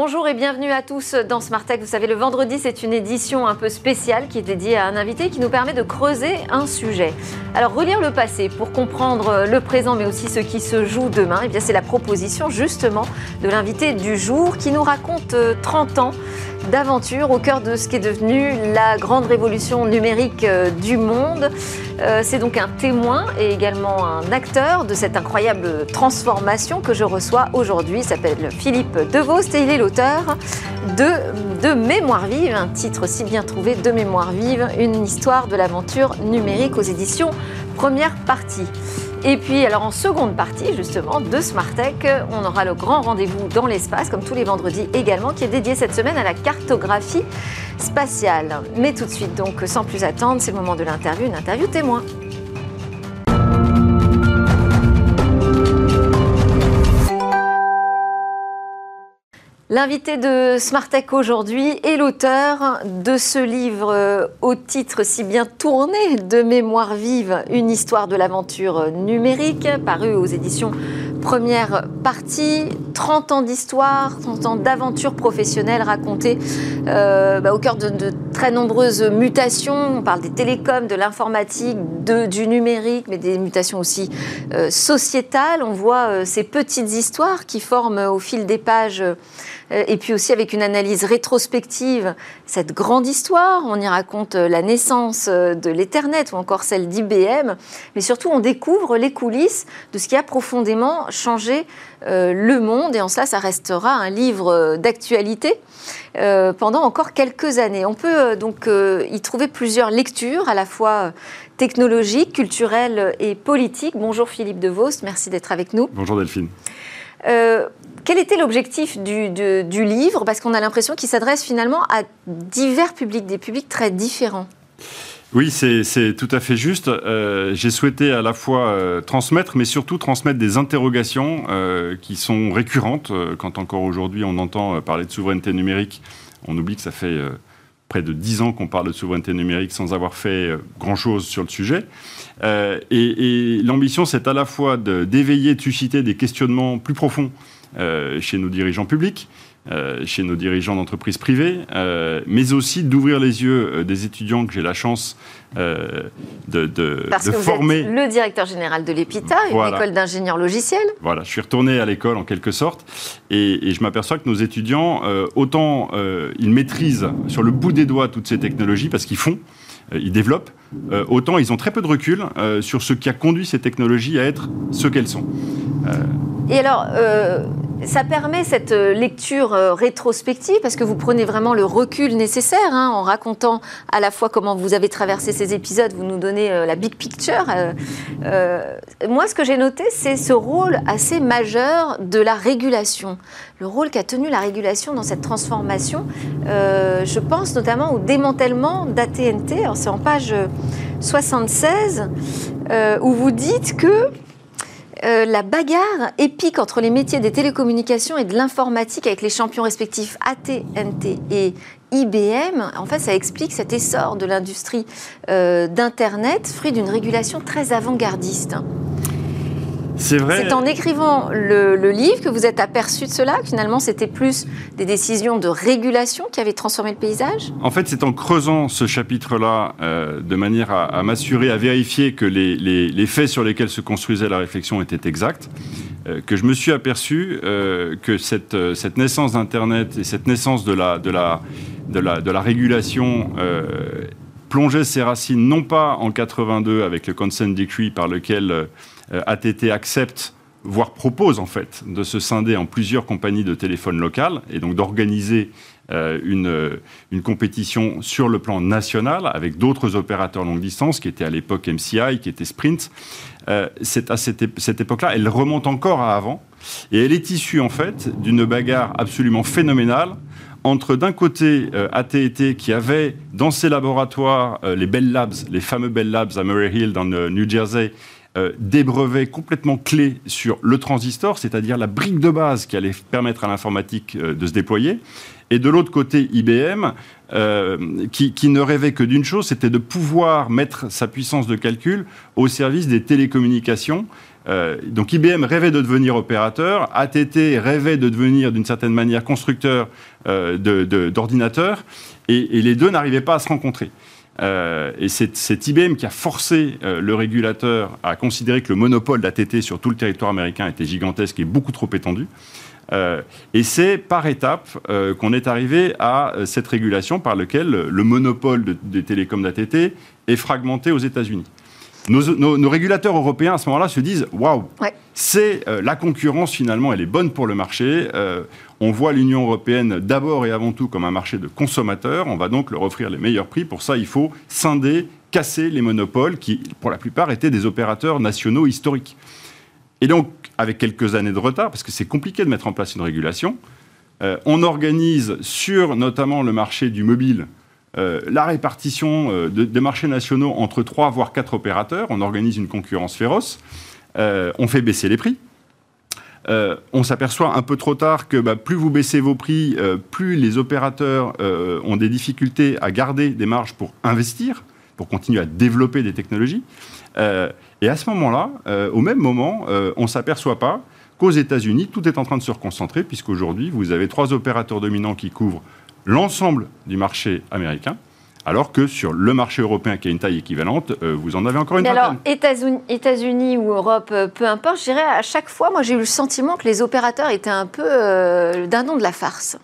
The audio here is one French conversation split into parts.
Bonjour et bienvenue à tous dans Smart Tech. Vous savez, le vendredi, c'est une édition un peu spéciale qui est dédiée à un invité qui nous permet de creuser un sujet. Alors, relire le passé pour comprendre le présent, mais aussi ce qui se joue demain, eh c'est la proposition justement de l'invité du jour qui nous raconte 30 ans d'aventure au cœur de ce qui est devenu la grande révolution numérique euh, du monde. Euh, c'est donc un témoin et également un acteur de cette incroyable transformation que je reçois aujourd'hui. Il s'appelle Philippe Devost et il est l'auteur de, de Mémoire vive, un titre si bien trouvé de Mémoire vive, une histoire de l'aventure numérique aux éditions Première partie. Et puis, alors en seconde partie, justement, de Smart Tech, on aura le grand rendez-vous dans l'espace, comme tous les vendredis également, qui est dédié cette semaine à la cartographie spatiale. Mais tout de suite, donc, sans plus attendre, c'est le moment de l'interview, une interview témoin. L'invité de Smartech aujourd'hui est l'auteur de ce livre euh, au titre si bien tourné de Mémoire vive, une histoire de l'aventure numérique, paru aux éditions Première partie. 30 ans d'histoire, 30 ans d'aventure professionnelle racontée euh, bah, au cœur de, très nombreuses mutations. On parle des télécoms, de l'informatique, du numérique, mais des mutations aussi euh, sociétales. On voit ces petites histoires qui forment au fil des pages et puis aussi avec une analyse rétrospective, cette grande histoire. On y raconte euh, la naissance euh, de l'Ethernet ou encore celle d'IBM, mais surtout on découvre les coulisses de ce qui a profondément changé le monde, et en cela, ça restera un livre d'actualité. pendant encore quelques années. On peut donc y trouver plusieurs lectures, à la fois technologiques, culturelles et politiques. Bonjour Philippe De Vos, merci d'être avec nous. Bonjour Delphine. Quel était l'objectif du, livre? Parce qu'on a l'impression qu'il s'adresse finalement à divers publics, des publics très différents. Oui, c'est tout à fait juste. Euh, j'ai souhaité à la fois euh, transmettre, mais surtout transmettre des interrogations euh, qui sont récurrentes. quand encore aujourd'hui on entend parler de souveraineté numérique, on oublie que ça fait près de dix ans qu'on parle de souveraineté numérique sans avoir fait grand-chose sur le sujet. et, l'ambition, c'est à la fois d'éveiller, de susciter des questionnements plus profonds chez nos dirigeants publics, euh, chez nos dirigeants d'entreprises privées, euh, mais aussi d'ouvrir les yeux des étudiants que j'ai la chance de, de, Parce que vous former. Êtes le directeur général de l'EPITA, une école d'ingénieurs logiciels. Voilà, je suis retourné à l'école en quelque sorte, et, je m'aperçois que nos étudiants, autant ils maîtrisent sur le bout des doigts toutes ces technologies parce qu'ils font, ils développent, autant ils ont très peu de recul sur ce qui a conduit ces technologies à être ce qu'elles sont. Et alors, euh, ça permet cette euh, lecture euh, rétrospective parce que vous prenez vraiment le recul nécessaire hein, en racontant à la fois comment vous avez traversé ces épisodes, vous nous donnez la big picture. moi, ce que j'ai noté, c'est ce rôle assez majeur de la régulation, le rôle qu'a tenu la régulation dans cette transformation. je pense notamment au démantèlement d'AT&T. C'est en page 76 où vous dites que euh, la bagarre épique entre les métiers des télécommunications et de l'informatique avec les champions respectifs AT&T et IBM, en fait, ça explique cet essor de l'industrie euh, d'Internet, fruit d'une régulation très avant-gardiste. C'est vrai. C'est en écrivant le, livre que vous êtes aperçu de cela, que finalement c'était plus des décisions de régulation qui avaient transformé le paysage? En fait, c'est en creusant ce chapitre-là euh, de manière à, m'assurer, à vérifier que les, faits sur lesquels se construisait la réflexion étaient exacts, euh, que je me suis aperçu euh, que cette, cette naissance d'Internet et cette naissance de la, de la, de la, de la régulation plongeait ses racines non pas en 82 avec le Consent Decree par lequel ATT accepte voire propose en fait de se scinder en plusieurs compagnies de téléphone locales et donc d'organiser euh, une, euh, une, compétition sur le plan national avec d'autres opérateurs longue distance qui étaient à l'époque MCI, qui était Sprint. c'est à cette, cette époque-là, elle remonte encore à avant et elle est issue en fait d'une bagarre absolument phénoménale entre d'un côté AT&T qui avait dans ses laboratoires les Bell Labs, les fameux Bell Labs à Murray Hill dans le New Jersey, des brevets complètement clés sur le transistor, c'est-à-dire la brique de base qui allait permettre à l'informatique de se déployer. Et de l'autre côté, IBM, qui, qui, ne rêvait que d'une chose, c'était de pouvoir mettre sa puissance de calcul au service des télécommunications euh, donc IBM rêvait de devenir opérateur, ATT rêvait de devenir d'une certaine manière constructeur euh, d'ordinateurs, et, les deux n'arrivaient pas à se rencontrer. Euh, et c'est IBM qui a forcé le régulateur à considérer que le monopole d'ATT sur tout le territoire américain était gigantesque et beaucoup trop étendu. et c'est par étapes qu'on est arrivé à cette régulation par laquelle le monopole des télécoms d'ATT est fragmenté aux États-Unis nos, régulateurs européens à ce moment-là se disent waouh, c'est euh, la concurrence finalement, elle est bonne pour le marché. Euh, on voit l'Union européenne d'abord et avant tout comme un marché de consommateurs. On va donc leur offrir les meilleurs prix. Pour ça, il faut scinder, casser les monopoles qui, pour la plupart, étaient des opérateurs nationaux historiques. Et donc, avec quelques années de retard, parce que c'est compliqué de mettre en place une régulation, euh, on organise sur notamment le marché du mobile euh, la répartition euh, des marchés nationaux entre trois voire quatre opérateurs. On organise une concurrence féroce. Euh, on fait baisser les prix. on s'aperçoit un peu trop tard que bah, plus vous baissez vos prix, plus les opérateurs ont des difficultés à garder des marges pour investir, pour continuer à développer des technologies. et à ce moment-là, au même moment, on ne s'aperçoit pas qu'aux États-Unis, tout est en train de se reconcentrer, puisqu'aujourd'hui, vous avez trois opérateurs dominants qui couvrent l'ensemble du marché américain, alors que sur le marché européen qui a une taille équivalente, euh, vous en avez encore une Mais alors, États-Unis ou Europe, euh, peu importe, je dirais à chaque fois, moi j'ai eu le sentiment que les opérateurs étaient un peu euh, d'un nom de la farce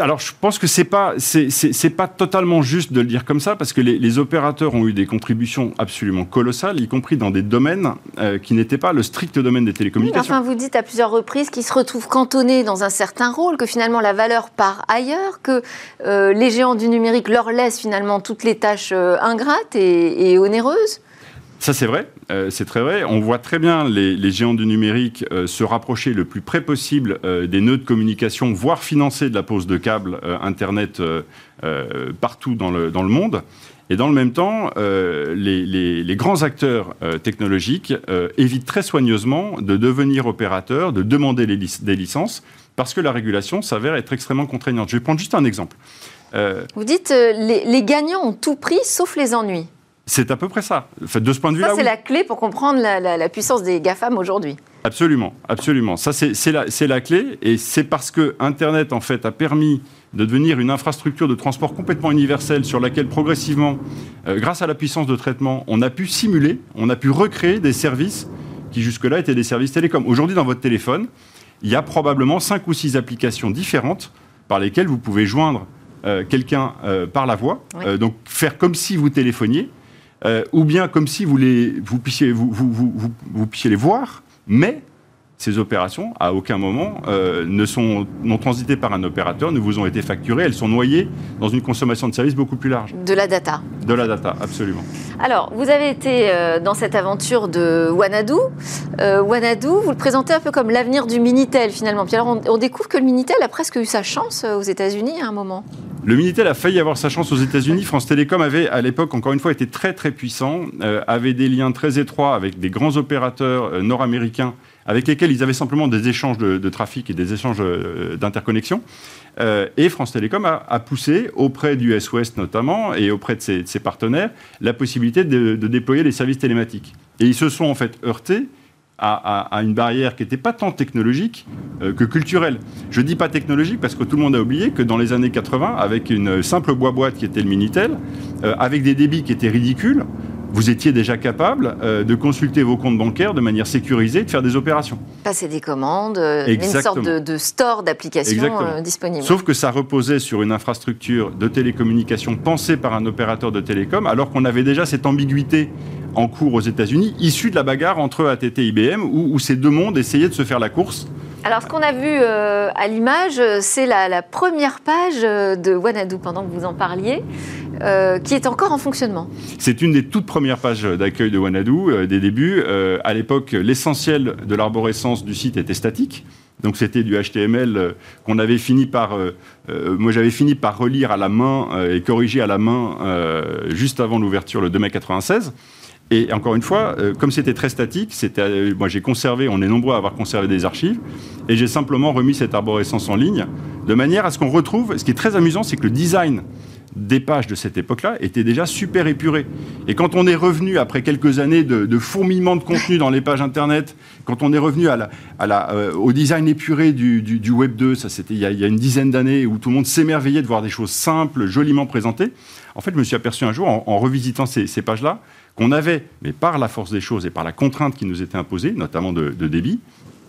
alors, je pense que c'est pas c'est pas totalement juste de le dire comme ça parce que les, opérateurs ont eu des contributions absolument colossales, y compris dans des domaines euh, qui n'étaient pas le strict domaine des télécommunications. enfin, vous dites à plusieurs reprises qu'ils se retrouvent cantonnés dans un certain rôle, que finalement la valeur part ailleurs, que euh, les géants du numérique leur laissent finalement toutes les tâches euh, ingrates et onéreuses. Ça, c'est vrai, euh, c'est très vrai. On voit très bien les, géants du numérique euh, se rapprocher le plus près possible euh, des nœuds de communication, voire financer de la pose de câbles Internet partout dans le, dans le, monde. Et dans le même temps, les, grands acteurs technologiques évitent très soigneusement de devenir opérateurs, de demander des licences, parce que la régulation s'avère être extrêmement contraignante. Je vais prendre juste un exemple. Vous dites les gagnants ont tout pris, sauf les ennuis. C'est à peu près ça. De ce point de vue-là. Ça, c'est la clé pour comprendre la, puissance des GAFAM aujourd'hui. Absolument, absolument. Ça, c'est la, la, clé. Et c'est parce que Internet, en fait, a permis de devenir une infrastructure de transport complètement universelle sur laquelle, progressivement, euh, grâce à la puissance de traitement, on a pu simuler, on a pu recréer des services qui, jusque-là, étaient des services télécoms. Aujourd'hui, dans votre téléphone, il y a probablement cinq ou six applications différentes par lesquelles vous pouvez joindre euh, quelqu'un euh, par la voix, donc faire comme si vous téléphoniez, euh, ou bien comme si vous, les, vous, puissiez, vous, vous, vous, puissiez les voir, mais ces opérations, à aucun moment, euh, ne sont non transitées par un opérateur, ne vous ont été facturées, elles sont noyées dans une consommation de services beaucoup plus large. De la data. De la data, absolument. Alors, vous avez été euh, dans cette aventure de Wanadu. Wanadu, vous le présentez un peu comme l'avenir du Minitel, finalement. Puis alors, on, on, découvre que le Minitel a presque eu sa chance aux États-Unis à un moment. Le Minitel a failli avoir sa chance aux États-Unis. France Télécom avait, à l'époque, encore une fois, été très très puissant, euh, avait des liens très étroits avec des grands opérateurs euh, nord-américains avec lesquels ils avaient simplement des échanges de, trafic et des échanges euh, d'interconnexion. et France Télécom a, poussé auprès du S-Ouest notamment et auprès de ses, partenaires la possibilité de, de, déployer les services télématiques. Et ils se sont en fait heurtés à, une barrière qui n'était pas tant technologique euh, que culturelle. Je dis pas technologique parce que tout le monde a oublié que dans les années 80, avec une simple boîte qui était le Minitel, euh, avec des débits qui étaient ridicules, vous étiez déjà capable euh, de consulter vos comptes bancaires de manière sécurisée et de faire des opérations. Passer des commandes, une sorte de, store d'applications disponibles. Sauf que ça reposait sur une infrastructure de télécommunication pensée par un opérateur de télécom, alors qu'on avait déjà cette ambiguïté en cours aux États-Unis, issu de la bagarre entre ATT et IBM, où, ces deux mondes essayaient de se faire la course. Alors, ce qu'on a vu euh, à l'image, c'est la, première page euh, de Wanadu, pendant que vous en parliez, euh, qui est encore en fonctionnement. C'est une des toutes premières pages d'accueil de Wanadu, des débuts. à l'époque, l'essentiel de l'arborescence du site était statique. Donc c'était du HTML qu'on avait fini par, moi j'avais fini par relire à la main et corriger à la main juste avant l'ouverture le 2 mai 96. Et encore une fois, euh, comme c'était très statique, c'était, euh, moi j'ai conservé, on est nombreux à avoir conservé des archives, et j'ai simplement remis cette arborescence en ligne, de manière à ce qu'on retrouve, ce qui est très amusant, c'est que le design des pages de cette époque-là était déjà super épuré. Et quand on est revenu, après quelques années de, fourmillement de contenu dans les pages Internet, quand on est revenu euh, au design épuré du, Web 2, ça c'était il, y a une dizaine d'années, où tout le monde s'émerveillait de voir des choses simples, joliment présentées, en fait, je me suis aperçu un jour, en, revisitant ces, pages-là, qu'on avait, mais par la force des choses et par la contrainte qui nous était imposée, notamment de, débit,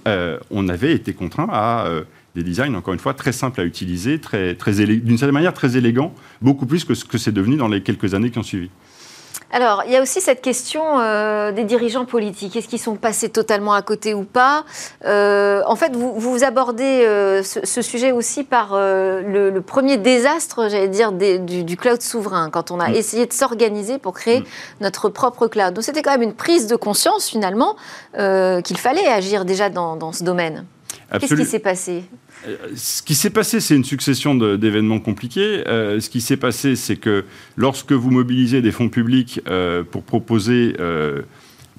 euh, on avait été contraint à euh, des designs, encore une fois, très simples à utiliser, très, très d'une certaine manière très élégants, beaucoup plus que ce que c'est devenu dans les quelques années qui ont suivi. Alors, il y a aussi cette question euh, des dirigeants politiques. Est-ce qu'ils sont passés totalement à côté ou pas? Euh, En fait, vous, vous abordez euh, ce, sujet aussi par le, premier désastre, j'allais dire, du, cloud souverain, quand on a mm. essayé de s'organiser pour créer mm. notre propre cloud. Donc, c'était quand même une prise de conscience, finalement, qu'il fallait agir déjà dans, dans ce domaine. Qu'est-ce qui s'est passé? Ce qui s'est passé, c'est une succession d'événements compliqués. Euh, ce qui s'est passé, c'est que lorsque vous mobilisez des fonds publics euh, pour proposer euh,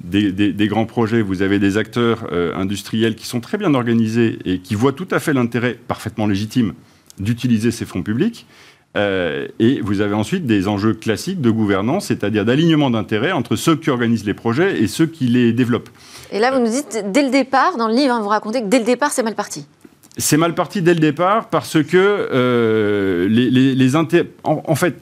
des, grands projets, vous avez des acteurs industriels qui sont très bien organisés et qui voient tout à fait l'intérêt parfaitement légitime d'utiliser ces fonds publics. et vous avez ensuite des enjeux classiques de gouvernance, c'est-à-dire d'alignement d'intérêts entre ceux qui organisent les projets et ceux qui les développent. Et là, vous nous dites, dès le départ, dans le livre, hein, vous racontez que dès le départ, c'est mal parti. C'est mal parti dès le départ parce que euh, les, en, fait,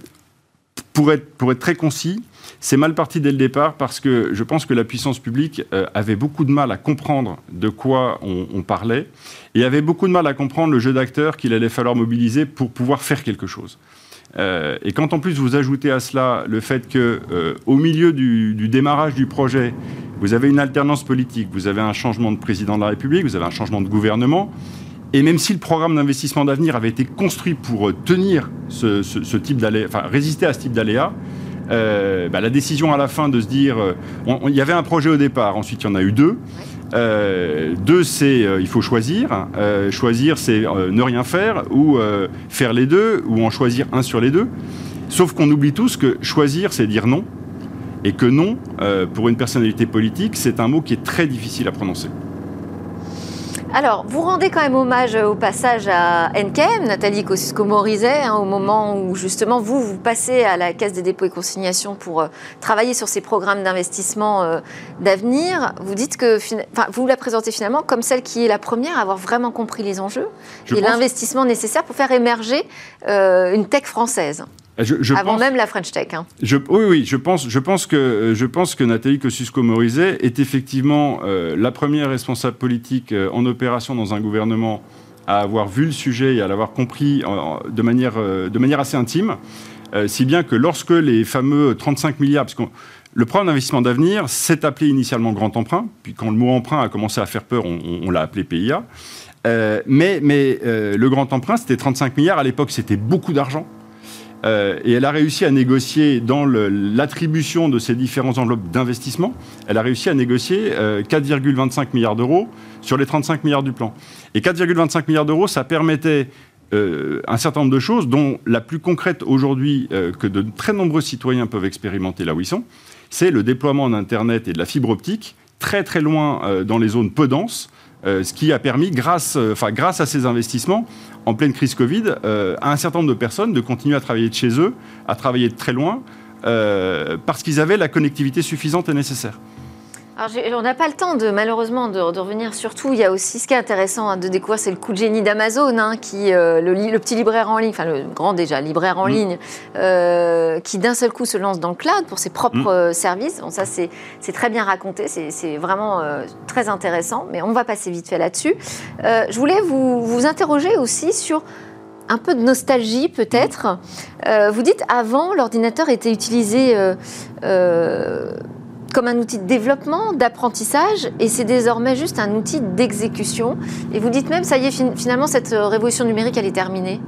pour être, pour être très concis, c'est mal parti dès le départ parce que je pense que la puissance publique euh, avait beaucoup de mal à comprendre de quoi on, parlait et avait beaucoup de mal à comprendre le jeu d'acteurs qu'il allait falloir mobiliser pour pouvoir faire quelque chose. Euh, et quand en plus vous ajoutez à cela le fait que au milieu du, du, démarrage du projet, vous avez une alternance politique, vous avez un changement de président de la République, vous avez un changement de gouvernement, et même si le programme d'investissement d'avenir avait été construit pour euh, tenir ce, type d'aléa, enfin résister à ce type d'aléa, euh, bah, la décision à la fin de se dire, euh, il y avait un projet au départ, ensuite il y en a eu deux. deux, c'est il faut choisir. choisir, c'est ne rien faire ou faire les deux ou en choisir un sur les deux. Sauf qu'on oublie tous que choisir, c'est dire non. Et que non, pour une personnalité politique, c'est un mot qui est très difficile à prononcer. Alors, vous rendez quand même hommage au passage à NKM, Nathalie Kosciusko-Morizet, hein, au moment où justement vous, vous passez à la Caisse des dépôts et consignations pour euh, travailler sur ces programmes d'investissement euh, d'avenir. Vous dites que, vous la présentez finalement comme celle qui est la première à avoir vraiment compris les enjeux et l'investissement nécessaire pour faire émerger euh, une tech française. Avant même la French Tech. Hein. oui, oui, je pense, je pense, que, je pense que Nathalie Kosciusko-Morizet est effectivement euh, la première responsable politique euh, en opération dans un gouvernement à avoir vu le sujet et à l'avoir compris de, manière, euh, de manière assez intime. si bien que lorsque les fameux 35 milliards, parce que le programme d'investissement d'avenir s'est appelé initialement Grand Emprunt, puis quand le mot emprunt a commencé à faire peur, on, l'a appelé PIA. mais mais le Grand Emprunt, c'était 35 milliards. À l'époque, c'était beaucoup d'argent. Euh, et elle a réussi à négocier dans l'attribution de ces différents enveloppes d'investissement, elle a réussi à négocier 4,25 euh, milliards d'euros sur les 35 milliards du plan. Et 4,25 milliards d'euros, ça permettait euh, un certain nombre de choses, dont la plus concrète aujourd'hui que de très nombreux citoyens peuvent expérimenter là où ils sont, c'est le déploiement d'Internet et de la fibre optique très très loin dans les zones peu denses, ce qui a permis, grâce à ces investissements, en pleine crise Covid, euh, à un certain nombre de personnes de continuer à travailler de chez eux, à travailler de très loin, euh, parce qu'ils avaient la connectivité suffisante et nécessaire. Alors, on n'a pas le temps, de, malheureusement, de, revenir sur tout. Il y a aussi ce qui est intéressant hein, de découvrir, c'est le coup de génie d'Amazon, hein, qui euh, le, petit libraire en ligne, enfin le grand déjà libraire en mm. ligne, euh, qui d'un seul coup se lance dans le cloud pour ses propres mm. euh, services. Bon, ça, c'est très bien raconté, c'est vraiment très intéressant, mais on va passer vite fait là-dessus. je voulais vous, vous interroger aussi sur un peu de nostalgie peut-être. vous dites avant, l'ordinateur était utilisé comme un outil de développement, d'apprentissage, et c'est désormais juste un outil d'exécution. Et vous dites même, ça y est, finalement, cette euh, révolution numérique, elle est terminée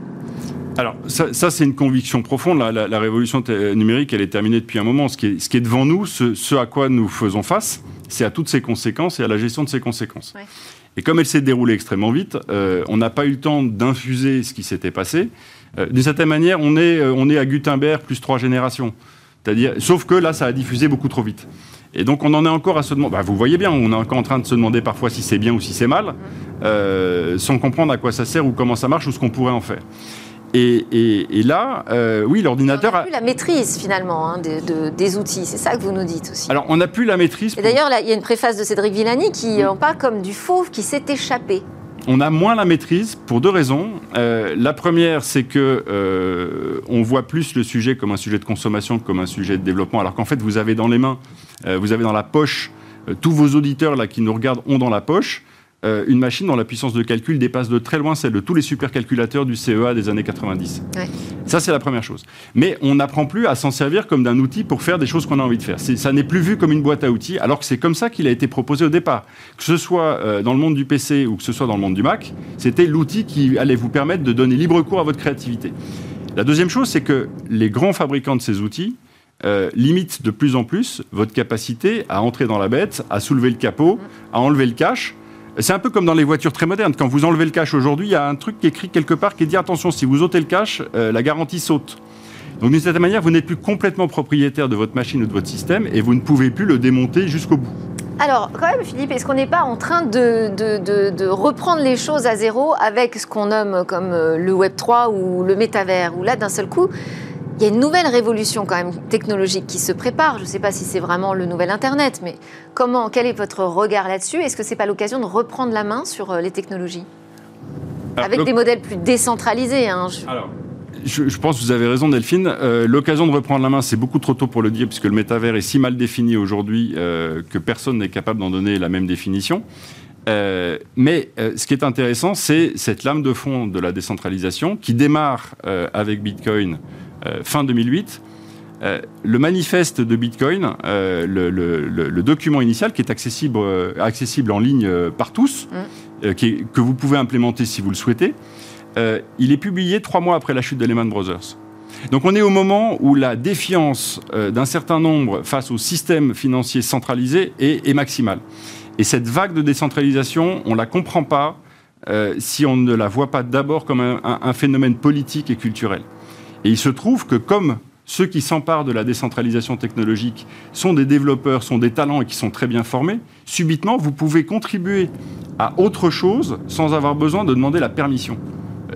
alors, ça, c'est une conviction profonde. La, révolution numérique, elle est terminée depuis un moment. Ce qui est, ce qui est devant nous, ce, à quoi nous faisons face, c'est à toutes ses conséquences et à la gestion de ces conséquences. Et comme elle s'est déroulée extrêmement vite, euh, on n'a pas eu le temps d'infuser ce qui s'était passé. Euh, d'une certaine manière, on est, on est à Gutenberg plus trois générations. C'est-à-dire, sauf que là, ça a diffusé beaucoup trop vite. Et donc on en est encore à se demander, bah, vous voyez bien, on est encore en train de se demander parfois si c'est bien ou si c'est mal, euh, sans comprendre à quoi ça sert ou comment ça marche ou ce qu'on pourrait en faire. Et, là, euh, oui, l'ordinateur a... plus la maîtrise finalement hein, des outils, c'est ça que vous nous dites aussi. Alors on n'a plus la maîtrise. Et d'ailleurs, il y a une préface de Cédric Villani qui en parle comme du fauve qui s'est échappé on a moins la maîtrise pour deux raisons. Euh, la première, c'est que euh, on voit plus le sujet comme un sujet de consommation que comme un sujet de développement, alors qu'en fait, vous avez dans les mains, euh, vous avez dans la poche, tous vos auditeurs là qui nous regardent ont dans la poche euh, une machine dont la puissance de calcul dépasse de très loin celle de tous les supercalculateurs du CEA des années 90. Ça, c'est la première chose. Mais on n'apprend plus à s'en servir comme d'un outil pour faire des choses qu'on a envie de faire. Ça n'est plus vu comme une boîte à outils, alors que c'est comme ça qu'il a été proposé au départ. Que ce soit euh, dans le monde du PC ou que ce soit dans le monde du Mac, c'était l'outil qui allait vous permettre de donner libre cours à votre créativité. La deuxième chose, c'est que les grands fabricants de ces outils euh, limitent de plus en plus votre capacité à entrer dans la bête, à soulever le capot, à enlever le cache c'est un peu comme dans les voitures très modernes. Quand vous enlevez le cache aujourd'hui, il y a un truc qui est écrit quelque part qui dit attention, si vous ôtez le cache, euh, la garantie saute. Donc d'une certaine manière, vous n'êtes plus complètement propriétaire de votre machine ou de votre système et vous ne pouvez plus le démonter jusqu'au bout. Alors, quand même, Philippe, est-ce qu'on n'est pas en train de, reprendre les choses à zéro avec ce qu'on nomme comme euh, le Web 3 ou le métavers, où là, d'un seul coup, il y a une nouvelle révolution quand même technologique qui se prépare. Je ne sais pas si c'est vraiment le nouvel Internet, mais comment, quel est votre regard là-dessus? Est-ce que ce n'est pas l'occasion de reprendre la main sur euh, les technologies? Avec des modèles plus décentralisés. Hein, je... Alors, je, pense que vous avez raison, Delphine. Euh, l'occasion de reprendre la main, c'est beaucoup trop tôt pour le dire, puisque le métavers est si mal défini aujourd'hui euh, que personne n'est capable d'en donner la même définition. Mais ce qui est intéressant, c'est cette lame de fond de la décentralisation qui démarre avec Bitcoin euh, fin 2008. Euh, le manifeste de Bitcoin, euh, le, document initial qui est accessible, accessible en ligne par tous, mm. que vous pouvez implémenter si vous le souhaitez, il est publié trois mois après la chute de Lehman Brothers. Donc on est au moment où la défiance d'un certain nombre face au système financier centralisé est, maximale. Et cette vague de décentralisation, on ne la comprend pas si on ne la voit pas d'abord comme un, phénomène politique et culturel. Et il se trouve que comme ceux qui s'emparent de la décentralisation technologique sont des développeurs, sont des talents et qui sont très bien formés, subitement, vous pouvez contribuer à autre chose sans avoir besoin de demander la permission.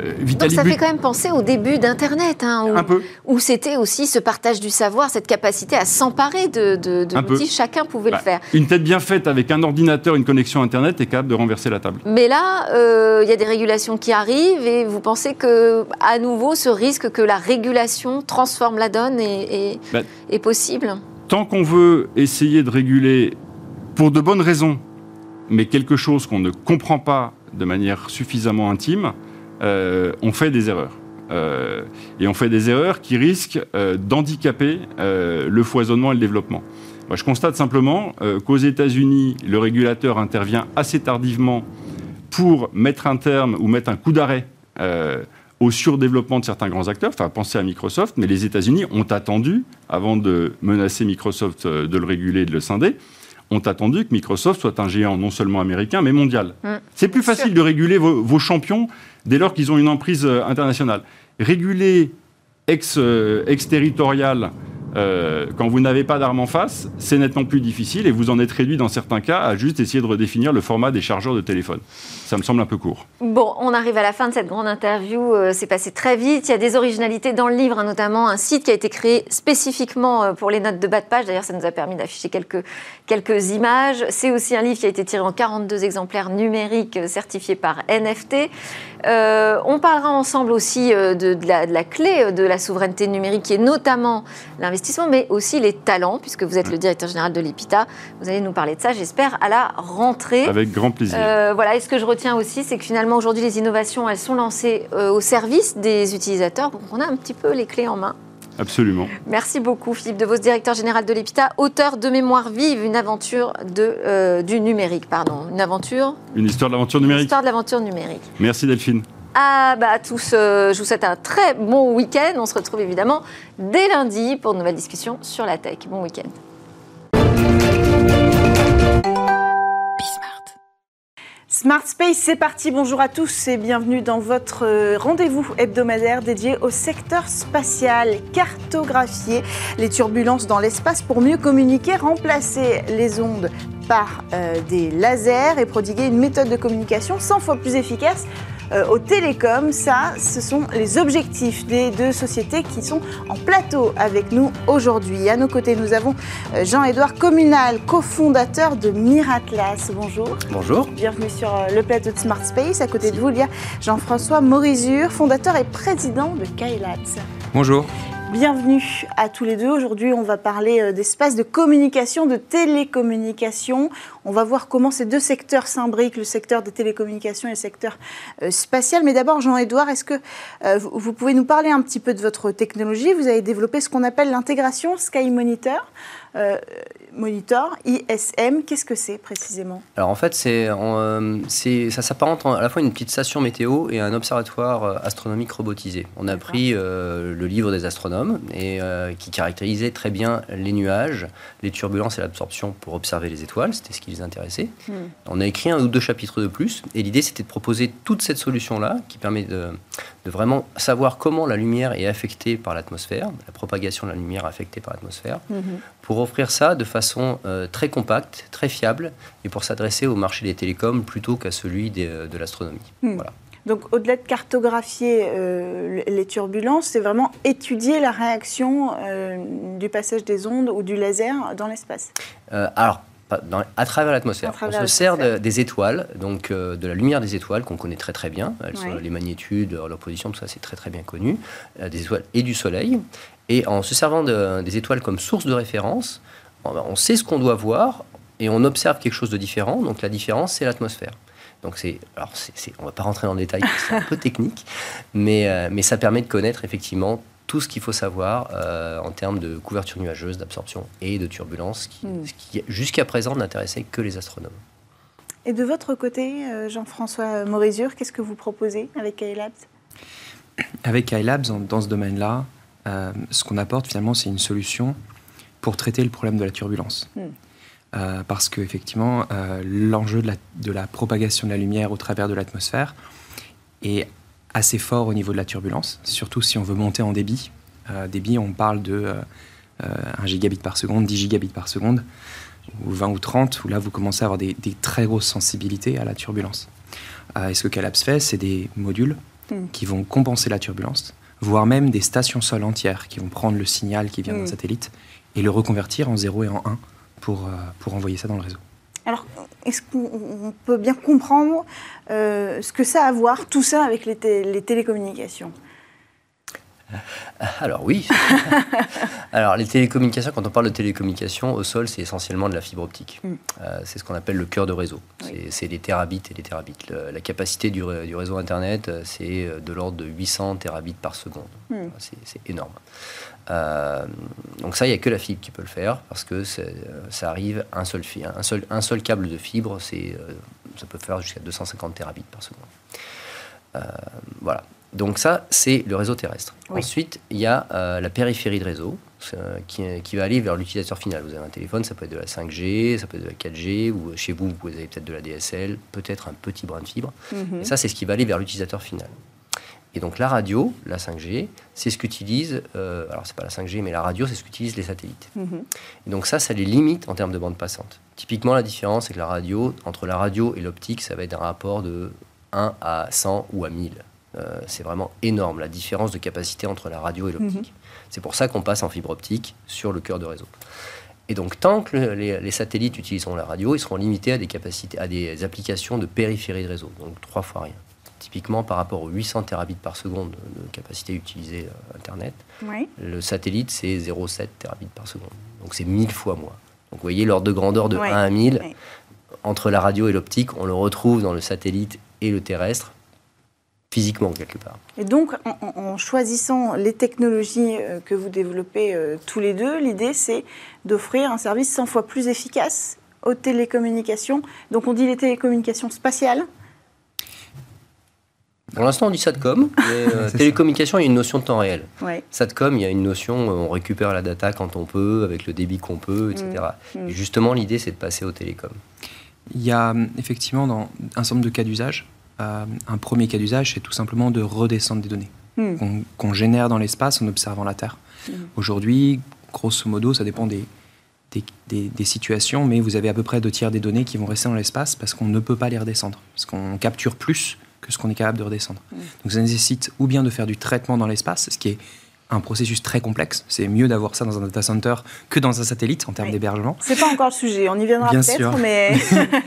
Euh, Donc ça fait quand même penser au début d'Internet, hein, où, c'était aussi ce partage du savoir, cette capacité à s'emparer de, de, l'outil, chacun pouvait le bah, faire. Une tête bien faite avec un ordinateur, une connexion Internet est capable de renverser la table. Mais là, euh, il y a des régulations qui arrivent et vous pensez que, à nouveau, ce risque que la régulation transforme la donne est, bah, est possible? Tant qu'on veut essayer de réguler pour de bonnes raisons, mais quelque chose qu'on ne comprend pas de manière suffisamment intime, euh, on fait des erreurs. Euh, et on fait des erreurs qui risquent euh, d'handicaper le foisonnement et le développement. Je constate simplement qu'aux États-Unis, le régulateur intervient assez tardivement pour mettre un terme ou mettre un coup d'arrêt au surdéveloppement de certains grands acteurs. Enfin, pensez à Microsoft, mais les États-Unis ont attendu, avant de menacer Microsoft de le réguler et de le scinder, ont attendu que Microsoft soit un géant non seulement américain, mais mondial. Mmh. C'est plus facile de réguler vos champions dès lors qu'ils ont une emprise euh, internationale. Réguler euh, ex-territorial euh, quand vous n'avez pas d'armes en face, c'est nettement plus difficile et vous en êtes réduit dans certains cas à juste essayer de redéfinir le format des chargeurs de téléphone. Ça me semble un peu court. Bon, on arrive à la fin de cette grande interview. Euh, c'est passé très vite. Il y a des originalités dans le livre, hein, notamment un site qui a été créé spécifiquement euh, pour les notes de bas de page. D'ailleurs, ça nous a permis d'afficher quelques, quelques images. C'est aussi un livre qui a été tiré en 42 exemplaires numériques certifiés par NFT. On parlera ensemble aussi de, la, de, la, clé de la souveraineté numérique, qui est notamment l'investissement mais aussi les talents, puisque vous êtes le directeur général de l'EPITA. Vous allez nous parler de ça, j'espère, à la rentrée. Avec grand plaisir. Euh, voilà, et ce que je retiens aussi, c'est que finalement, aujourd'hui, les innovations, elles sont lancées euh, au service des utilisateurs. Donc, on a un petit peu les clés en main. Absolument. Merci beaucoup, Philippe De Vos, directeur général de l'EPITA, auteur de Mémoire vive, une aventure de, euh, du numérique. Pardon, une aventure Une histoire de l'aventure numérique. Une histoire de l'aventure numérique. Merci, Delphine. Ah bah à tous, euh, je vous souhaite un très bon week-end. On se retrouve évidemment dès lundi pour une nouvelle discussion sur la tech. Bon week-end. Smart Space, c'est parti. Bonjour à tous et bienvenue dans votre euh, rendez-vous hebdomadaire dédié au secteur spatial. Cartographier les turbulences dans l'espace pour mieux communiquer, remplacer les ondes par euh, des lasers et prodiguer une méthode de communication 100 fois plus efficace euh, aux télécoms. Ça, ce sont les objectifs des deux sociétés qui sont en plateau avec nous aujourd'hui. À nos côtés, nous avons euh, Jean-Édouard Communal, cofondateur de Miratlas. Bonjour. Bonjour. Bienvenue sur euh, le plateau de Smart Space. À côté de vous, il y a Jean-François Morizur, fondateur et président de Kylabs. Bonjour. Bienvenue à tous les deux. Aujourd'hui, on va parler euh, d'espace de communication, de télécommunication. On va voir comment ces deux secteurs s'imbriquent, le secteur des télécommunications et le secteur euh, spatial. Mais d'abord, Jean-Édouard, est-ce que euh, vous pouvez nous parler un petit peu de votre technologie? Vous avez développé ce qu'on appelle l'intégration Sky Monitor. Euh, monitor, ISM, qu'est-ce que c'est précisément Alors en fait, c'est, euh, ça s'apparente à la fois une petite station météo et un observatoire euh, astronomique robotisé. On a pris le livre des astronomes et qui caractérisait très bien les nuages, les turbulences et l'absorption pour observer les étoiles. C'était ce qui les intéressait. Hmm. On a écrit un ou deux chapitres de plus et l'idée c'était de proposer toute cette solution-là qui permet de, de vraiment savoir comment la lumière est affectée par l'atmosphère, la propagation de la lumière affectée par l'atmosphère, mhm. pour offrir ça de façon euh, très compacte, très fiable, et pour s'adresser au marché des télécoms plutôt qu'à celui de l'astronomie. Hmm. Voilà. Donc au-delà de cartographier euh, les turbulences, c'est vraiment étudier la réaction euh, du passage des ondes ou du laser dans l'espace. alors à travers l'atmosphère. On se sert des étoiles, donc euh, de la lumière des étoiles qu'on connaît très très bien. les magnitudes, leur position, tout ça c'est très très bien connu. Euh, des étoiles et du Soleil. Et en se servant des étoiles comme source de référence, on sait ce qu'on doit voir et on observe quelque chose de différent. Donc la différence, c'est l'atmosphère. Donc c'est, alors c'est, on va pas rentrer dans le détail, c'est un peu technique, mais, euh, mais ça permet de connaître effectivement tout ce qu'il faut savoir euh, en termes de couverture nuageuse, d'absorption et de turbulence, qui, hmm. qui jusqu'à présent n'intéressait que les astronomes. Et de votre côté, euh, Jean-François Morizur, qu'est-ce que vous proposez avec iLabs Avec iLabs, dans ce domaine-là, euh, ce qu'on apporte finalement, c'est une solution pour traiter le problème de la turbulence. Hmm. parce qu'effectivement, l'enjeu de la, de la propagation de la lumière au travers de l'atmosphère est assez fort au niveau de la turbulence, surtout si on veut monter en débit. Euh, débit, on parle de 1 euh, gigabit par seconde, 10 gigabits par seconde, ou 20 ou 30, où là vous commencez à avoir des, très grosses sensibilités à la turbulence. Euh, et ce que Calabs fait, c'est des modules hmm. qui vont compenser la turbulence, voire même des stations sol entières qui vont prendre le signal qui vient d'un hmm. satellite et le reconvertir en 0 et en 1 pour, pour envoyer ça dans le réseau. Alors, est-ce qu'on peut bien comprendre euh, ce que ça a à voir, tout ça, avec les, télécommunications? alors oui. Alors les télécommunications, quand on parle de télécommunications, au sol, c'est essentiellement de la fibre optique. Mm. Euh, c'est ce qu'on appelle le cœur de réseau. C'est les terabits et les terabits. la capacité du, réseau Internet, euh, c'est de l'ordre de 800 terabits par seconde. Mm. C'est énorme. Euh, donc ça, il n'y a que la fibre qui peut le faire parce que ça arrive un seul, un seul, un seul câble de fibre, c'est, euh, ça peut faire jusqu'à 250 terabits par seconde. Euh, voilà. Donc ça, c'est le réseau terrestre. Ensuite, il y a la périphérie de réseau qui, qui, va aller vers l'utilisateur final. Vous avez un téléphone, ça peut être de la 5G, ça peut être de la 4G, ou chez vous, vous avez peut-être de la DSL, peut-être un petit brin de fibre. Mhm. Et ça, c'est ce qui va aller vers l'utilisateur final. Et donc la radio, la 5G, c'est ce qu'utilise, euh, alors c'est pas la 5G, mais la radio, c'est ce qu'utilisent les satellites. Mhm. Et donc ça, ça les limite en termes de bande passante. Typiquement, la différence, c'est que la radio, entre la radio et l'optique, ça va être un rapport de 1 à 100 ou à 1000. Euh, c'est vraiment énorme, la différence de capacité entre la radio et l'optique. Mhm. C'est pour ça qu'on passe en fibre optique sur le cœur de réseau. Et donc, tant que les, les, satellites utiliseront la radio, ils seront limités à des capacités, à des applications de périphérie de réseau, donc trois fois rien. Typiquement, par rapport aux 800 terabits par seconde de capacité utilisée euh, Internet, le satellite, c'est 0,7 terabits par seconde. Donc c'est 1000 fois moins. Donc vous voyez l'ordre de grandeur de 1 à 1000. Entre la radio et l'optique, on le retrouve dans le satellite et le terrestre, physiquement quelque part. Et donc, en, choisissant les technologies euh, que vous développez euh, tous les deux, l'idée c'est d'offrir un service 100 fois plus efficace aux télécommunications. Donc on dit les télécommunications spatiales, pour l'instant, on dit SATCOM, mais euh, télécommunication, il y a une notion de temps réel. SATCOM, il y a une notion, euh, on récupère la data quand on peut, avec le débit qu'on peut, etc. Mm. Mm. justement, l'idée, c'est de passer au télécom. Il y a effectivement dans un certain nombre de cas d'usage. Un premier cas d'usage, c'est tout simplement de redescendre des données hmm. qu'on génère dans l'espace en observant la Terre. Hmm. Aujourd'hui, grosso modo, ça dépend des, des, situations, mais vous avez à peu près deux tiers des données qui vont rester dans l'espace parce qu'on ne peut pas les redescendre, parce qu'on capture plus que ce qu'on est capable de redescendre. Mm. Donc ça nécessite ou bien de faire du traitement dans l'espace, ce qui est un processus très complexe. C'est mieux d'avoir ça dans un data center que dans un satellite en termes d'hébergement. C'est pas encore le sujet, on y viendra peut-être, mais,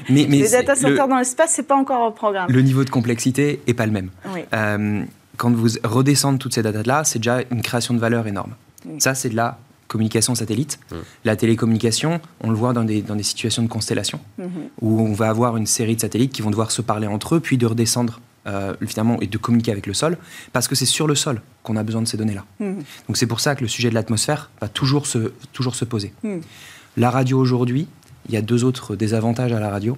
mais, les data centers dans l'espace, c'est pas encore au programme. Le niveau de complexité est pas le même. Euh, quand vous redescendez toutes ces datas-là, c'est déjà une création de valeur énorme. Ça, c'est de la communication satellite. Mm. La télécommunication, on le voit dans des, dans des situations de constellation, mm-hmm. où on va avoir une série de satellites qui vont devoir se parler entre eux, puis de redescendre euh, finalement et de communiquer avec le sol, parce que c'est sur le sol qu'on a besoin de ces données-là. Mm-hmm. Donc c'est pour ça que le sujet de l'atmosphère va toujours se, toujours se poser. Mm. La radio aujourd'hui, il y a deux autres désavantages à la radio,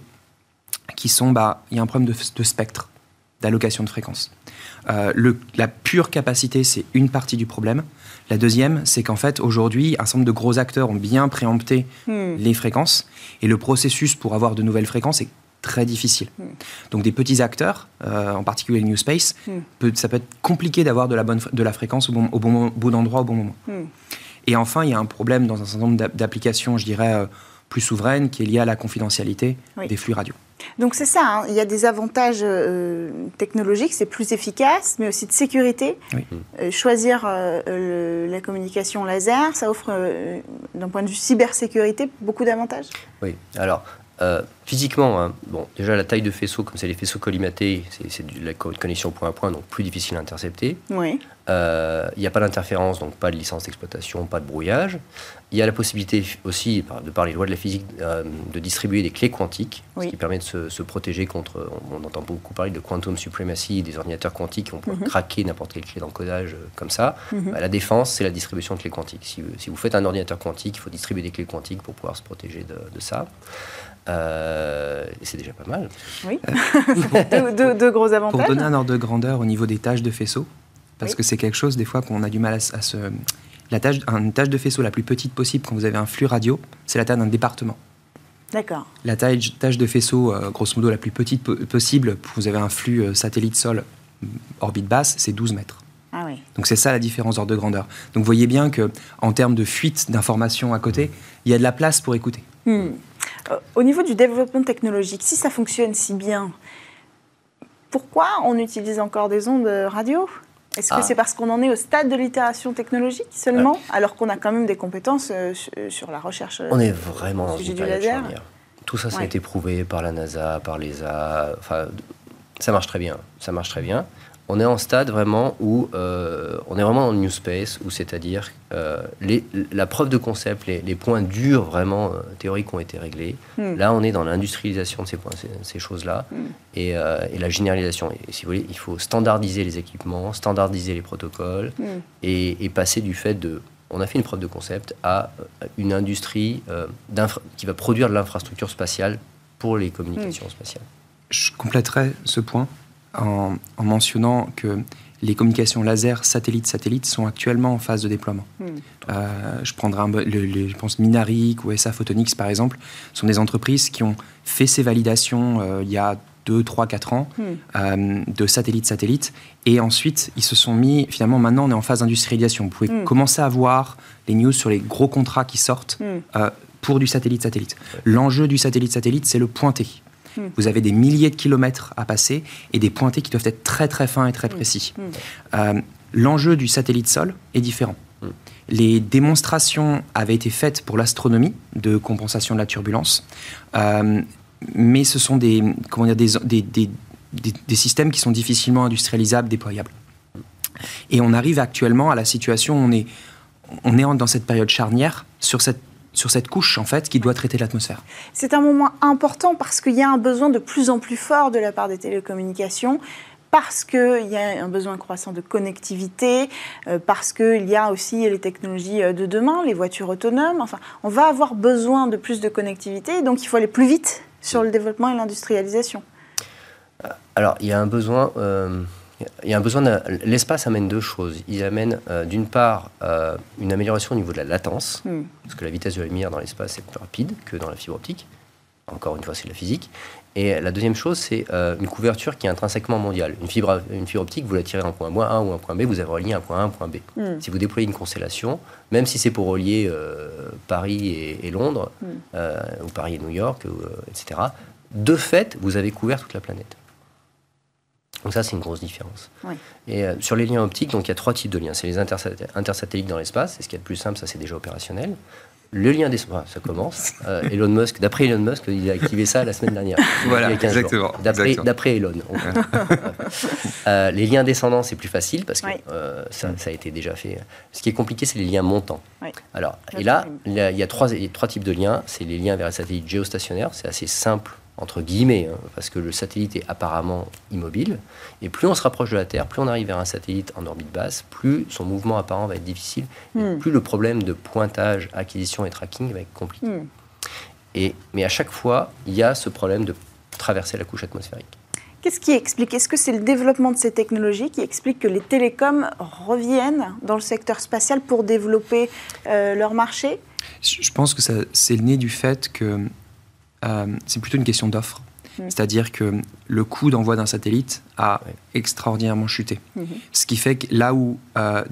qui sont, bah, il y a un problème de, de spectre, d'allocation de fréquence. Euh, le, la pure capacité, c'est une partie du problème. La deuxième, c'est qu'en fait, aujourd'hui, un certain nombre de gros acteurs ont bien préempté hmm. les fréquences. Et le processus pour avoir de nouvelles fréquences est très difficile. Hmm. Donc des petits acteurs, euh, en particulier New Space, hmm. ça peut être compliqué d'avoir de la, bonne, de la fréquence au bon, au bon, bon endroit au bon moment. Et enfin, il y a un problème dans un certain nombre d'applications, je dirais, euh, plus souveraines, qui est lié à la confidentialité des flux radio. Donc c'est ça, hein. il y a des avantages euh, technologiques, c'est plus efficace, mais aussi de sécurité. Euh, choisir euh, la communication laser, ça offre, d'un point de vue cybersécurité, beaucoup d'avantages. Oui, alors physiquement, hein, bon, déjà la taille de faisceau, comme c'est les faisceaux collimatés, c'est de la connexion point à point, donc plus difficile à intercepter. Oui. Il n'y a pas d'interférence, donc pas de licence d'exploitation, pas de brouillage. Il y a la possibilité aussi, de par les lois de la physique, euh, de distribuer des clés quantiques, ce qui permet de se, protéger contre. On, entend beaucoup parler de quantum supremacy, des ordinateurs quantiques qui vont pouvoir mhm. craquer n'importe quelle clé d'encodage euh, comme ça. Mhm. Bah, la défense, c'est la distribution de clés quantiques. Si, vous faites un ordinateur quantique, il faut distribuer des clés quantiques pour pouvoir se protéger de, ça. Euh, c'est déjà pas mal. Oui, deux, gros avantages. Pour donner un ordre de grandeur au niveau des tâches de faisceau, parce que c'est quelque chose des fois qu'on a du mal à se la tâche, une tâche de faisceau la plus petite possible quand vous avez un flux radio, c'est la taille d'un département. D'accord. La taille, tâche de faisceau, euh, grosso modo, la plus petite possible, vous avez un flux euh, satellite-sol mm, orbite basse, c'est 12 mètres. Ah oui. Donc c'est ça la différence d'ordre de grandeur. Donc vous voyez bien que en termes de fuite d'informations à côté, il y a de la place pour écouter. Hmm. Euh, au niveau du développement technologique, si ça fonctionne si bien, pourquoi on utilise encore des ondes radio? Est-ce que ah. c'est parce qu'on en est au stade de l'itération technologique seulement, euh. alors qu'on a quand même des compétences euh, sur la recherche On est vraiment dans une période charnière. Tout ça, ça a été prouvé par la NASA, par l'ESA. Enfin, ça marche très bien. Ça marche très bien on est en stade vraiment où euh, on est vraiment dans le new space, où c'est-à-dire euh, la preuve de concept, les, points durs vraiment euh, théoriques ont été réglés. Hmm. Là, on est dans l'industrialisation de ces, points, ces, choses-là hmm. et, la généralisation. Et, si vous voulez, il faut standardiser les équipements, standardiser les protocoles hmm. et, passer du fait de on a fait une preuve de concept à une industrie qui va produire de l'infrastructure spatiale pour les communications spatiales. Je compléterai ce point en, mentionnant que les communications laser satellite-satellite sont actuellement en phase de déploiement. Hmm. Euh, je prendrai un, je pense Minaric ou SA Photonics par exemple, sont des entreprises qui ont fait ces validations euh, il y a 2, 3, 4 ans hmm. euh, de satellite-satellite et ensuite ils se sont mis, finalement maintenant on est en phase d'industrialisation. Vous pouvez hmm. commencer à voir les news sur les gros contrats qui sortent pour du satellite-satellite. L'enjeu du satellite-satellite c'est le pointé. Vous avez des milliers de kilomètres à passer et des pointés qui doivent être très très fins et très hmm. précis. Hmm. Euh, l'enjeu du satellite sol est différent. Les démonstrations avaient été faites pour l'astronomie de compensation de la turbulence, euh, mais ce sont des, comment dire, des, des, des, systèmes qui sont difficilement industrialisables, déployables. Et on arrive actuellement à la situation où on est, on est dans cette période charnière sur cette sur cette couche en fait qui doit traiter l'atmosphère. C'est un moment important parce qu'il y a un besoin de plus en plus fort de la part des télécommunications parce qu'il y a un besoin croissant de connectivité, euh, parce qu'il y a aussi les technologies euh, de demain, les voitures autonomes. Enfin, on va avoir besoin de plus de connectivité, donc il faut aller plus vite sur le développement et l'industrialisation. Alors, il y a un besoin. Euh, il y a un besoin. L'espace amène deux choses. Il amène euh, d'une part euh, une amélioration au niveau de la latence, hmm. parce que la vitesse de la lumière dans l'espace est plus rapide que dans la fibre optique. Encore une fois, c'est la physique. Et la deuxième chose, c'est euh, une couverture qui est intrinsèquement mondiale. Une fibre, une fibre optique, vous la tirez un point A ou un point B, vous avez relié un point A, un point B. Hmm. Si vous déployez une constellation, même si c'est pour relier Paris et, Londres, euh, ou Paris et New York, etc., de fait, vous avez couvert toute la planète. Donc ça, c'est une grosse différence. Oui. Et euh, sur les liens optiques, donc il y a trois types de liens. C'est les intersat- intersatellites dans l'espace, c'est ce qui est le plus simple, ça c'est déjà opérationnel. Le lien des... enfin, ça commence. Euh, Elon Musk, d'après Elon Musk, il a activé ça la semaine dernière. Voilà, il y a 15 jours. exactement, D'après, Elon. Euh, les liens descendants, c'est plus facile parce que Oui. ça, ça a été déjà fait. Ce qui est compliqué, c'est les liens montants. Oui. Alors, et là, y a, y a trois, il y a trois types de liens. C'est les liens vers les satellites géostationnaires. C'est assez simple, entre guillemets, hein, parce que le satellite est apparemment immobile. Et plus on se rapproche de la Terre, plus on arrive vers un satellite en orbite basse, plus son mouvement apparent va être difficile. et Hmm. plus le problème de pointage, acquisition et tracking va être compliqué. Hmm. Et, mais à chaque fois, il y a ce problème de traverser la couche atmosphérique. Qu'est-ce qui explique Est-ce que c'est le développement de ces technologies qui explique que les télécoms reviennent dans le secteur spatial pour développer euh, leur marché? Je pense que ça- c'est le né du fait que euh, c'est plutôt une question d'offre. Mm. C'est-à-dire que le coût d'envoi d'un satellite a extraordinairement chuté. Mhm. Ce qui fait que là où... euh,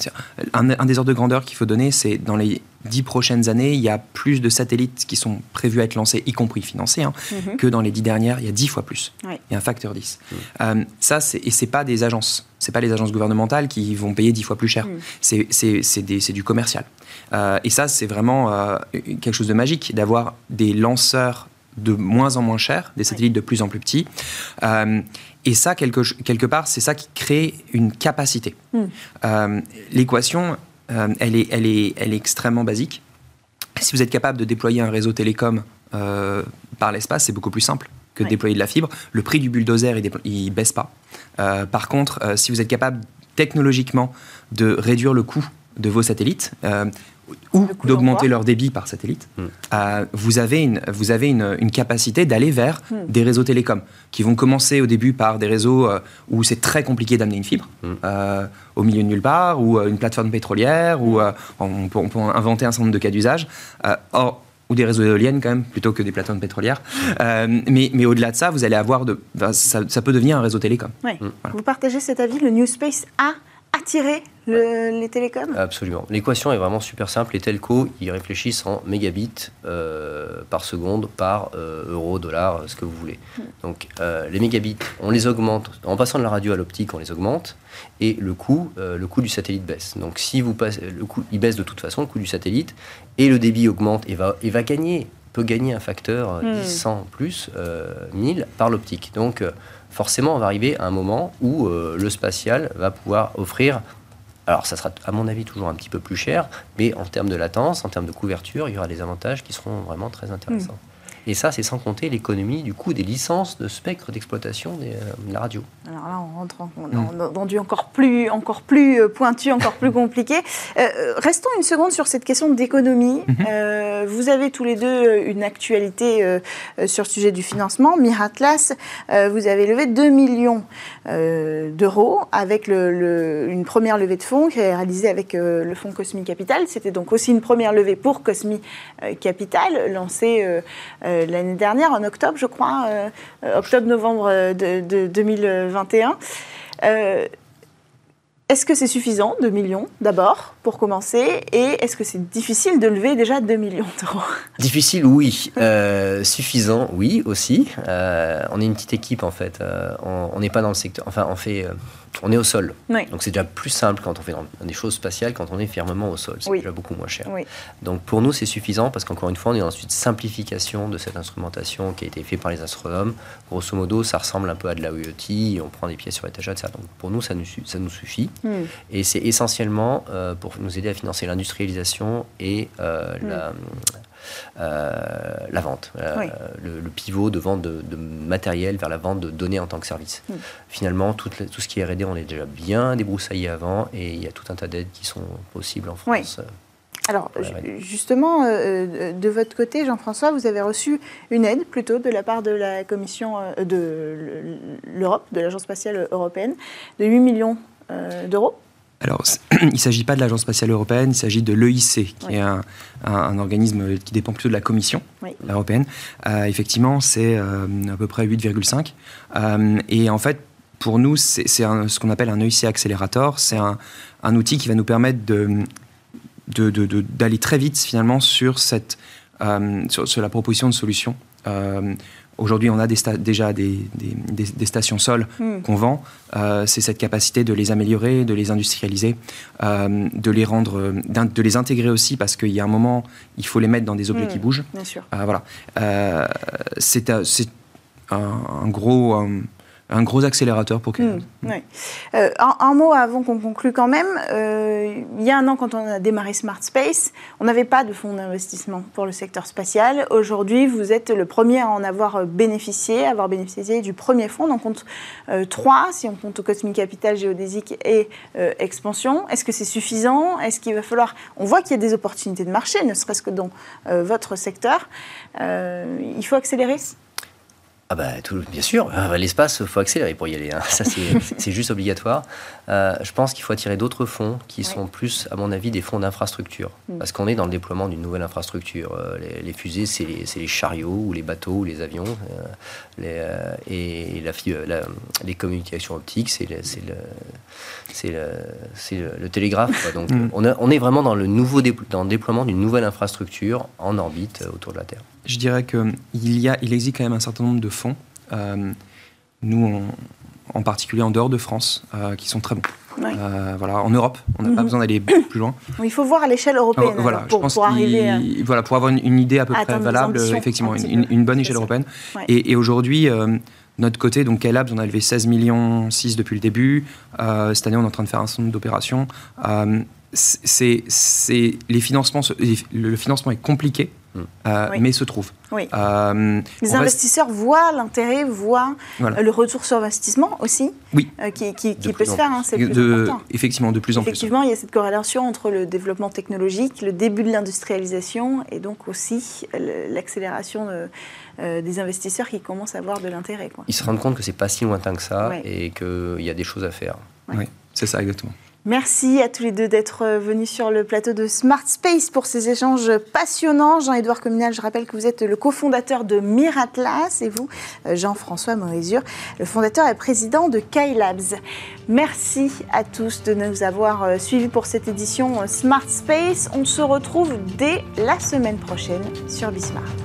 un, un des ordres de grandeur qu'il faut donner, c'est dans les dix prochaines années, il y a plus de satellites qui sont prévus à être lancés, y compris financés, hein, Mhm. que dans les dix dernières, il y a dix fois plus. Oui. Il y a un facteur 10. Euh, ça, c'est, et c'est pas des agences. C'est pas les agences gouvernementales qui vont payer dix fois plus cher. Mm. C'est, du commercial. Euh, et ça, c'est vraiment euh, quelque chose de magique d'avoir des lanceurs de moins en moins chers, des satellites de plus en plus petits. Euh, et ça, quelque, quelque part, c'est ça qui crée une capacité. Mm. Euh, l'équation, euh, elle, est, elle, est, elle est extrêmement basique. Si vous êtes capable de déployer un réseau télécom par l'espace, c'est beaucoup plus simple que de déployer de la fibre. Le prix du bulldozer, il ne baisse pas. Par contre, si vous êtes capable technologiquement de réduire le coût de vos satellites, euh, ou d'augmenter leur débit par satellite, Mm. euh, vous avez une, vous avez une, une capacité d'aller vers Mm. des réseaux télécoms qui vont commencer au début par des réseaux euh, où c'est très compliqué d'amener une fibre Mm. euh, au milieu de nulle part, ou euh, une plateforme pétrolière, ou euh, on, peut, on peut inventer un certain nombre de cas d'usage. Euh, or, ou des réseaux éoliennes quand même, plutôt que des plateformes pétrolières. Euh, mais mais au-delà de ça, vous allez avoir de, ben, ça, ça peut devenir un réseau télécom. Vous partagez cet avis Le New Space a attiré le- les télécoms Absolument. L'équation est vraiment super simple. Les telcos, ils réfléchissent en mégabits euh, par seconde, par euh, euro, dollar, ce que vous voulez. Donc euh, les mégabits, on les augmente. En passant de la radio à l'optique, on les augmente. Et le coût, euh, le coût du satellite baisse. Donc si vous passez, le coût, il baisse de toute façon, le coût du satellite, et le débit augmente et va, et va gagner, peut gagner un facteur euh, Hmm. 10, 100 plus, euh, 1000 par l'optique. Donc euh, forcément, on va arriver à un moment où euh, le spatial va pouvoir offrir alors, ça sera, à mon avis, toujours un petit peu plus cher, mais en termes de latence, en termes de couverture, il y aura des avantages qui seront vraiment très intéressants. Et ça, c'est sans compter l'économie du coût des licences de spectre d'exploitation des, euh, de la radio. Alors là, on rentre en- dans, dans- dans du encore plus, encore plus euh, pointu, encore plus compliqué. Euh, restons une seconde sur cette question d'économie. Euh, vous avez tous les deux une actualité euh, sur le sujet du financement. Miratlas, vous avez levé 2 millions d'euros avec le- le- une première levée de fonds qui est réalisée avec le fonds Cosmi Capital. C'était donc aussi une première levée pour Cosmi Capital, lancée euh, l'année dernière, en octobre, je crois, euh, euh, octobre-novembre de, de 2021. Euh, est-ce que c'est suffisant, 2 millions d'abord, pour commencer Et est-ce que c'est difficile de lever déjà 2 millions d'euros? Difficile, oui. Suffisant, oui, aussi. On est une petite équipe, en fait. On n'est pas dans le secteur... Enfin, on fait... on est au sol. Oui. Donc, c'est déjà plus simple quand on fait des choses spatiales, quand on est fermement au sol. C'est Oui. déjà beaucoup moins cher. Oui. Donc pour nous, c'est suffisant parce qu'encore une fois, on est dans une simplification de cette instrumentation qui a été faite par les astronomes. Grosso modo, ça ressemble un peu à de la IoT, on prend des pièces sur étagère, etc. Donc pour nous, ça nous, su- ça nous suffit. Hmm. Et c'est essentiellement euh, pour nous aider à financer l'industrialisation et euh, Mm. la, la vente, euh, Oui. le, le pivot de vente de, de matériel vers la vente de données en tant que service. Mm. Finalement, tout, ce qui est R&D, on est déjà bien débroussaillé avant et il y a tout un tas d'aides qui sont possibles en Oui. France. Alors, ju- ouais. justement, euh, de votre côté, Jean-François, vous avez reçu une aide plutôt de la part de la Commission euh, de l'Europe, de l'Agence spatiale européenne, de 8 millions euh, d'euros. Alors, il ne s'agit pas de l'Agence spatiale européenne, il s'agit de l'EIC, qui est un, organisme qui dépend plutôt de la Commission européenne. Euh, effectivement, c'est euh, à peu près 8,5. Euh, et en fait, pour nous, c'est ce qu'on appelle un EIC accélérateur. C'est un, outil qui va nous permettre d'aller de, de, très vite, finalement, sur, cette, sur, sur, la proposition de solution Aujourd'hui, on a déjà des, stations sol hmm. qu'on vend. Euh, c'est cette capacité de les améliorer, de les industrialiser, euh, de les rendre, de les intégrer aussi, parce qu'il y a un moment, il faut les mettre dans des objets hmm. qui bougent. Bien sûr. Euh, voilà. c'est un, gros un gros accélérateur pour euh, un, mot avant qu'on conclue quand même. Euh, il y a un an, quand on a démarré Smart Space, on n'avait pas de fonds d'investissement pour le secteur spatial. Aujourd'hui, vous êtes le premier à en avoir bénéficié, à avoir bénéficié du premier fonds. On en compte euh, trois, si on compte au Cosmic Capital, Géodésique et Expansion. Est-ce que c'est suffisant? Est-ce qu'il va falloir... On voit qu'il y a des opportunités de marché, ne serait-ce que dans votre secteur. il faut accélérer ah bah, tout, bien sûr, ah, l'espace, il faut accélérer pour y aller. Hein. Ça, c'est juste obligatoire. Euh, je pense qu'il faut attirer d'autres fonds qui sont plus, à mon avis, des fonds d'infrastructure. Mm. Parce qu'on est dans le déploiement d'une nouvelle infrastructure. Euh, les, fusées, c'est les, les, chariots ou les bateaux ou les avions. Euh, les, et la, les communications optiques, c'est le, le, le, télégraphe. Donc, on, on, est vraiment dans le, nouveau dans le déploiement d'une nouvelle infrastructure en orbite autour de la Terre. Je dirais qu'il y a, il existe quand même un certain nombre de fonds, euh, nous en particulier en dehors de France, euh, qui sont très bons. Euh, voilà, en Europe, on n'a pas mhm. besoin d'aller plus loin. il faut voir à l'échelle européenne voilà, pour, pour arriver. Voilà, pour avoir une, idée à peu près valable, effectivement, une, bonne échelle européenne. Et, aujourd'hui, notre côté, donc Labs, on a levé 16 millions 6 depuis le début. cette année, on est en train de faire un certain nombre d'opérations. C'est, les financements, le financement est compliqué. Euh, mais se trouve. Euh, les investisseurs voient l'intérêt, voient le retour sur investissement aussi, oui. Euh, qui, peut se faire. Hein, c'est de, effectivement, de plus en plus. Effectivement, il y a cette corrélation entre le développement technologique, le début de l'industrialisation et donc aussi l'accélération des investisseurs qui commencent à avoir de l'intérêt. Ils se rendent compte que c'est pas si lointain que ça et qu'il y a des choses à faire. Oui, c'est ça exactement. Merci à tous les deux d'être euh, venus sur le plateau de Smart Space pour ces échanges passionnants. Jean-Édouard Communal, je rappelle que vous êtes le cofondateur de Miratlas et vous, euh, Jean-François Morizur, le fondateur et président de Labs. Merci à tous de nous avoir euh, suivis pour cette édition Smart Space. On se retrouve dès la semaine prochaine sur Bismart.